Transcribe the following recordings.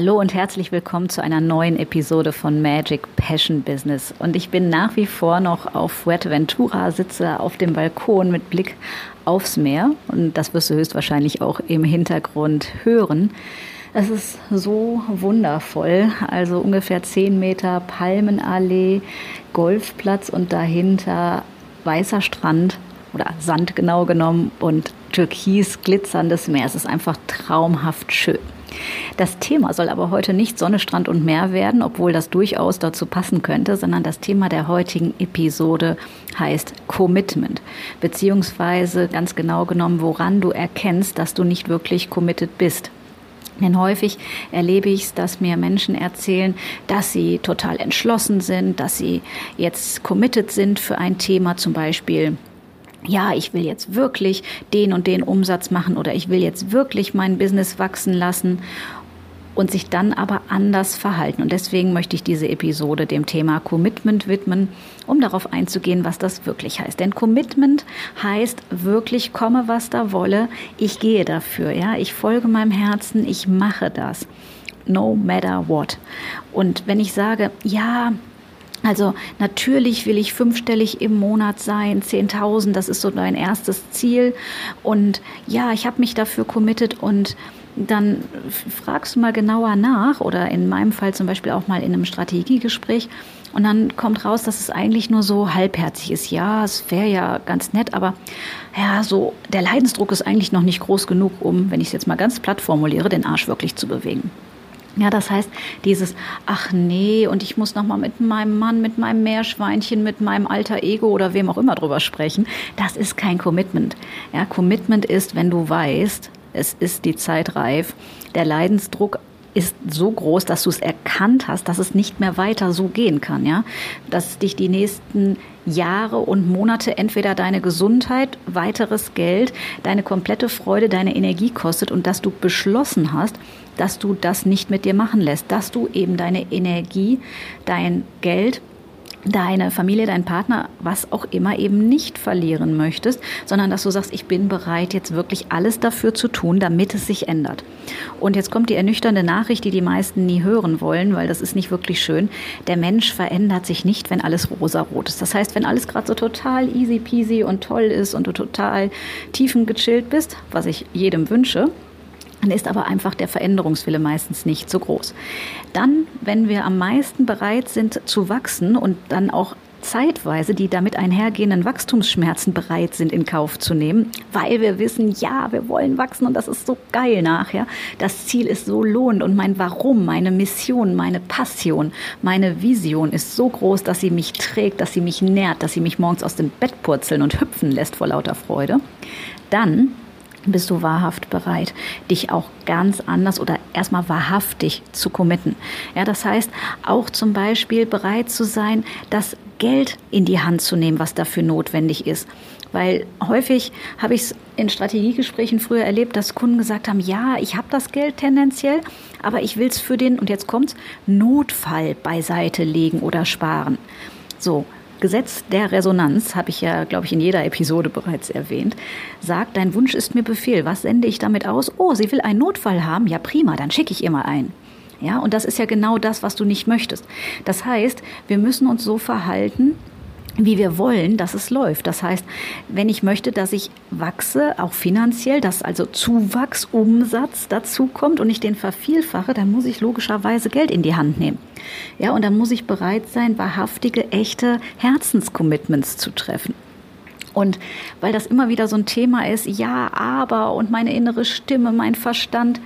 Hallo und herzlich willkommen zu einer neuen Episode von Magic Passion Business. Und ich bin nach wie vor noch auf Fuerteventura, sitze auf dem Balkon mit Blick aufs Meer. Und das wirst du höchstwahrscheinlich auch im Hintergrund hören. Es ist so wundervoll. Also ungefähr 10 Meter Palmenallee, Golfplatz und dahinter weißer Strand oder Sand genau genommen und türkis glitzerndes Meer. Es ist einfach traumhaft schön. Das Thema soll aber heute nicht Sonne, Strand und Meer werden, obwohl das durchaus dazu passen könnte, sondern das Thema der heutigen Episode heißt Commitment, beziehungsweise ganz genau genommen, woran du erkennst, dass du nicht wirklich committed bist. Denn häufig erlebe ich es, dass mir Menschen erzählen, dass sie total entschlossen sind, dass sie jetzt committed sind für ein Thema, zum Beispiel ja, ich will jetzt wirklich den und den Umsatz machen oder ich will jetzt wirklich mein Business wachsen lassen und sich dann aber anders verhalten. Und deswegen möchte ich diese Episode dem Thema Commitment widmen, um darauf einzugehen, was das wirklich heißt. Denn Commitment heißt wirklich komme, was da wolle. Ich gehe dafür, ja. Ich folge meinem Herzen, ich mache das. No matter what. Und wenn ich sage, ja, also natürlich will ich fünfstellig im Monat sein, 10.000, das ist so mein erstes Ziel. Und ja, ich habe mich dafür committed und dann fragst du mal genauer nach oder in meinem Fall zum Beispiel auch mal in einem Strategiegespräch und dann kommt raus, dass es eigentlich nur so halbherzig ist. Ja, es wäre ja ganz nett, aber ja, so der Leidensdruck ist eigentlich noch nicht groß genug, um, wenn ich es jetzt mal ganz platt formuliere, den Arsch wirklich zu bewegen. Ja, das heißt, dieses, ach nee, und ich muss nochmal mit meinem Mann, mit meinem Meerschweinchen, mit meinem alter Ego oder wem auch immer drüber sprechen, das ist kein Commitment. Ja, Commitment ist, wenn du weißt, es ist die Zeit reif, der Leidensdruck ist so groß, dass du es erkannt hast, dass es nicht mehr weiter so gehen kann, ja, dass dich die nächsten Jahre und Monate entweder deine Gesundheit, weiteres Geld, deine komplette Freude, deine Energie kostet und dass du beschlossen hast, dass du das nicht mit dir machen lässt, dass du eben deine Energie, dein Geld deine Familie, dein Partner, was auch immer eben nicht verlieren möchtest, sondern dass du sagst, ich bin bereit, jetzt wirklich alles dafür zu tun, damit es sich ändert. Und jetzt kommt die ernüchternde Nachricht, die die meisten nie hören wollen, weil das ist nicht wirklich schön. Der Mensch verändert sich nicht, wenn alles rosarot ist. Das heißt, wenn alles gerade so total easy peasy und toll ist und du total tiefengechillt bist, was ich jedem wünsche, dann ist aber einfach der Veränderungswille meistens nicht so groß. Dann, wenn wir am meisten bereit sind zu wachsen und dann auch zeitweise die damit einhergehenden Wachstumsschmerzen bereit sind in Kauf zu nehmen, weil wir wissen, ja, wir wollen wachsen und das ist so geil nachher. Das Ziel ist so lohnend und mein Warum, meine Mission, meine Passion, meine Vision ist so groß, dass sie mich trägt, dass sie mich nährt, dass sie mich morgens aus dem Bett purzeln und hüpfen lässt vor lauter Freude. Dann bist du wahrhaft bereit, dich auch ganz anders oder erstmal wahrhaftig zu committen. Ja, das heißt, auch zum Beispiel bereit zu sein, das Geld in die Hand zu nehmen, was dafür notwendig ist. Weil häufig habe ich es in Strategiegesprächen früher erlebt, dass Kunden gesagt haben, ja, ich habe das Geld tendenziell, aber ich will es für den, und jetzt kommt's, Notfall beiseite legen oder sparen. So, Gesetz der Resonanz, habe ich ja, glaube ich, in jeder Episode bereits erwähnt, sagt, dein Wunsch ist mir Befehl. Was sende ich damit aus? Oh, sie will einen Notfall haben? Ja, prima, dann schicke ich ihr mal einen. Ja, und das ist ja genau das, was du nicht möchtest. Das heißt, wir müssen uns so verhalten, wie wir wollen, dass es läuft. Das heißt, wenn ich möchte, dass ich wachse, auch finanziell, dass also Zuwachs, Umsatz dazu kommt und ich den vervielfache, dann muss ich logischerweise Geld in die Hand nehmen. Ja, und dann muss ich bereit sein, wahrhaftige, echte Herzenscommitments zu treffen. Und weil das immer wieder so ein Thema ist, ja, aber und meine innere Stimme, mein Verstand,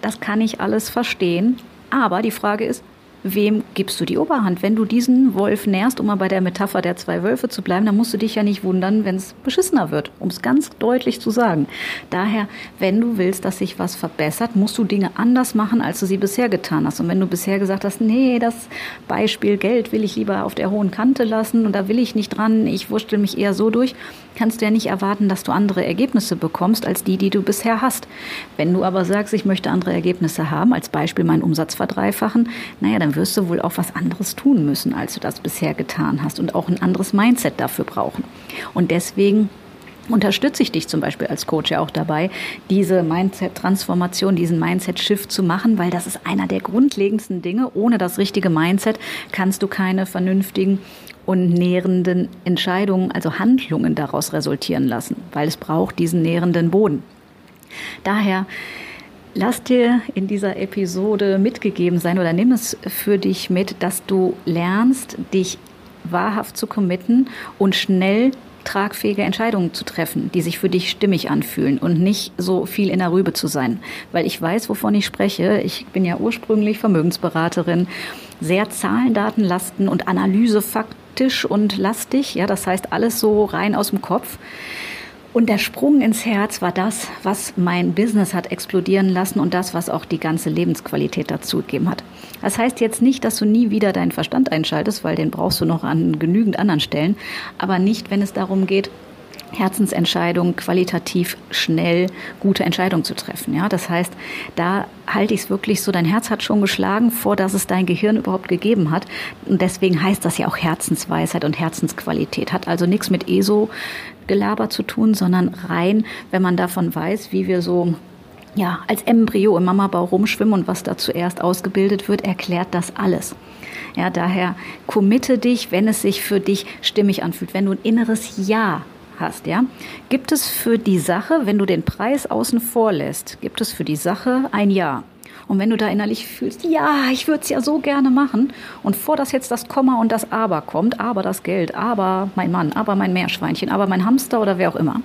das kann ich alles verstehen. Aber die Frage ist, wem gibst du die Oberhand? Wenn du diesen Wolf nährst, um mal bei der Metapher der zwei Wölfe zu bleiben, dann musst du dich ja nicht wundern, wenn es beschissener wird, um es ganz deutlich zu sagen. Daher, wenn du willst, dass sich was verbessert, musst du Dinge anders machen, als du sie bisher getan hast. Und wenn du bisher gesagt hast, nee, das Beispiel Geld will ich lieber auf der hohen Kante lassen und da will ich nicht dran, ich wurschtel mich eher so durch, kannst du ja nicht erwarten, dass du andere Ergebnisse bekommst als die, die du bisher hast. Wenn du aber sagst, ich möchte andere Ergebnisse haben, als Beispiel meinen Umsatz verdreifachen, naja, dann wirst du wohl auch was anderes tun müssen, als du das bisher getan hast und auch ein anderes Mindset dafür brauchen. Und deswegen unterstütze ich dich zum Beispiel als Coach ja auch dabei, diese Mindset-Transformation, diesen Mindset-Shift zu machen, weil das ist einer der grundlegendsten Dinge. Ohne das richtige Mindset kannst du keine vernünftigen und nährenden Entscheidungen, also Handlungen daraus resultieren lassen, weil es braucht diesen nährenden Boden. Daher lass dir in dieser Episode mitgegeben sein oder nimm es für dich mit, dass du lernst, dich wahrhaft zu committen und schnell tragfähige Entscheidungen zu treffen, die sich für dich stimmig anfühlen und nicht so viel in der Rübe zu sein. Weil ich weiß, wovon ich spreche. Ich bin ja ursprünglich Vermögensberaterin, sehr Zahlen, und Analysefaktisch und lastig. Ja, das heißt alles so rein aus dem Kopf. Und der Sprung ins Herz war das, was mein Business hat explodieren lassen und das, was auch die ganze Lebensqualität dazu gegeben hat. Das heißt jetzt nicht, dass du nie wieder deinen Verstand einschaltest, weil den brauchst du noch an genügend anderen Stellen, aber nicht, wenn es darum geht, Herzensentscheidungen qualitativ schnell gute Entscheidungen zu treffen. Ja, das heißt, da halte ich es wirklich so, dein Herz hat schon geschlagen, vor dass es dein Gehirn überhaupt gegeben hat. Und deswegen heißt das ja auch Herzensweisheit und Herzensqualität. Hat also nichts mit ESO-Gelaber zu tun, sondern rein, wenn man davon weiß, wie wir so ja, als Embryo im Mamabau rumschwimmen und was da zuerst ausgebildet wird, erklärt das alles. Ja, daher committe dich, wenn es sich für dich stimmig anfühlt, wenn du ein inneres Ja hast, ja. Gibt es für die Sache, wenn du den Preis außen vor lässt, gibt es für die Sache ein Ja? Und wenn du da innerlich fühlst, ja, ich würde es ja so gerne machen, und vor das jetzt das Komma und das Aber kommt, aber das Geld, aber mein Mann, aber mein Meerschweinchen, aber mein Hamster oder wer auch immer.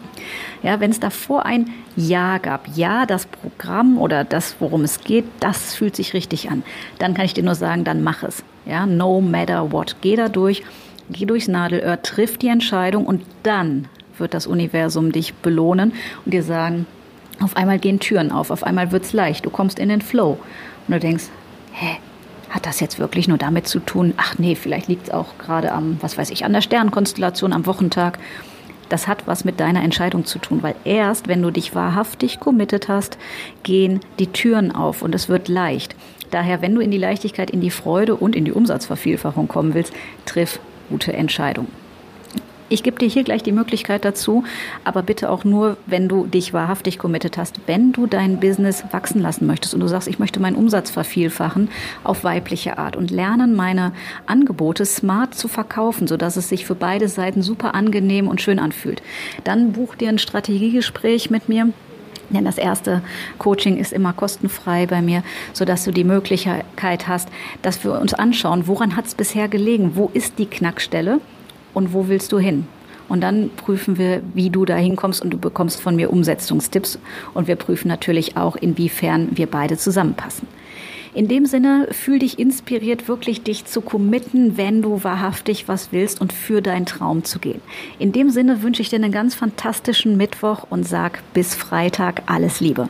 Ja, wenn es davor ein Ja gab, ja, das Programm oder das, worum es geht, das fühlt sich richtig an, dann kann ich dir nur sagen, dann mach es. Ja, no matter what. Geh da durch, geh durchs Nadelöhr, triff die Entscheidung und dann wird das Universum dich belohnen und dir sagen, auf einmal gehen Türen auf, auf einmal wird es leicht, du kommst in den Flow und du denkst, hä, hat das jetzt wirklich nur damit zu tun? Ach nee, vielleicht liegt es auch gerade am, was weiß ich, an der Sternkonstellation am Wochentag. Das hat was mit deiner Entscheidung zu tun, weil erst, wenn du dich wahrhaftig committed hast, gehen die Türen auf und es wird leicht. Daher, wenn du in die Leichtigkeit, in die Freude und in die Umsatzvervielfachung kommen willst, triff gute Entscheidungen. Ich gebe dir hier gleich die Möglichkeit dazu, aber bitte auch nur, wenn du dich wahrhaftig committed hast. Wenn du dein Business wachsen lassen möchtest und du sagst, ich möchte meinen Umsatz vervielfachen auf weibliche Art und lernen, meine Angebote smart zu verkaufen, sodass es sich für beide Seiten super angenehm und schön anfühlt, dann buch dir ein Strategiegespräch mit mir. Denn das erste Coaching ist immer kostenfrei bei mir, sodass du die Möglichkeit hast, dass wir uns anschauen, woran hat es bisher gelegen, wo ist die Knackstelle und wo willst du hin? Und dann prüfen wir, wie du da hinkommst und du bekommst von mir Umsetzungstipps. Und wir prüfen natürlich auch, inwiefern wir beide zusammenpassen. In dem Sinne, fühl dich inspiriert, wirklich dich zu committen, wenn du wahrhaftig was willst und für deinen Traum zu gehen. In dem Sinne wünsche ich dir einen ganz fantastischen Mittwoch und sag bis Freitag alles Liebe.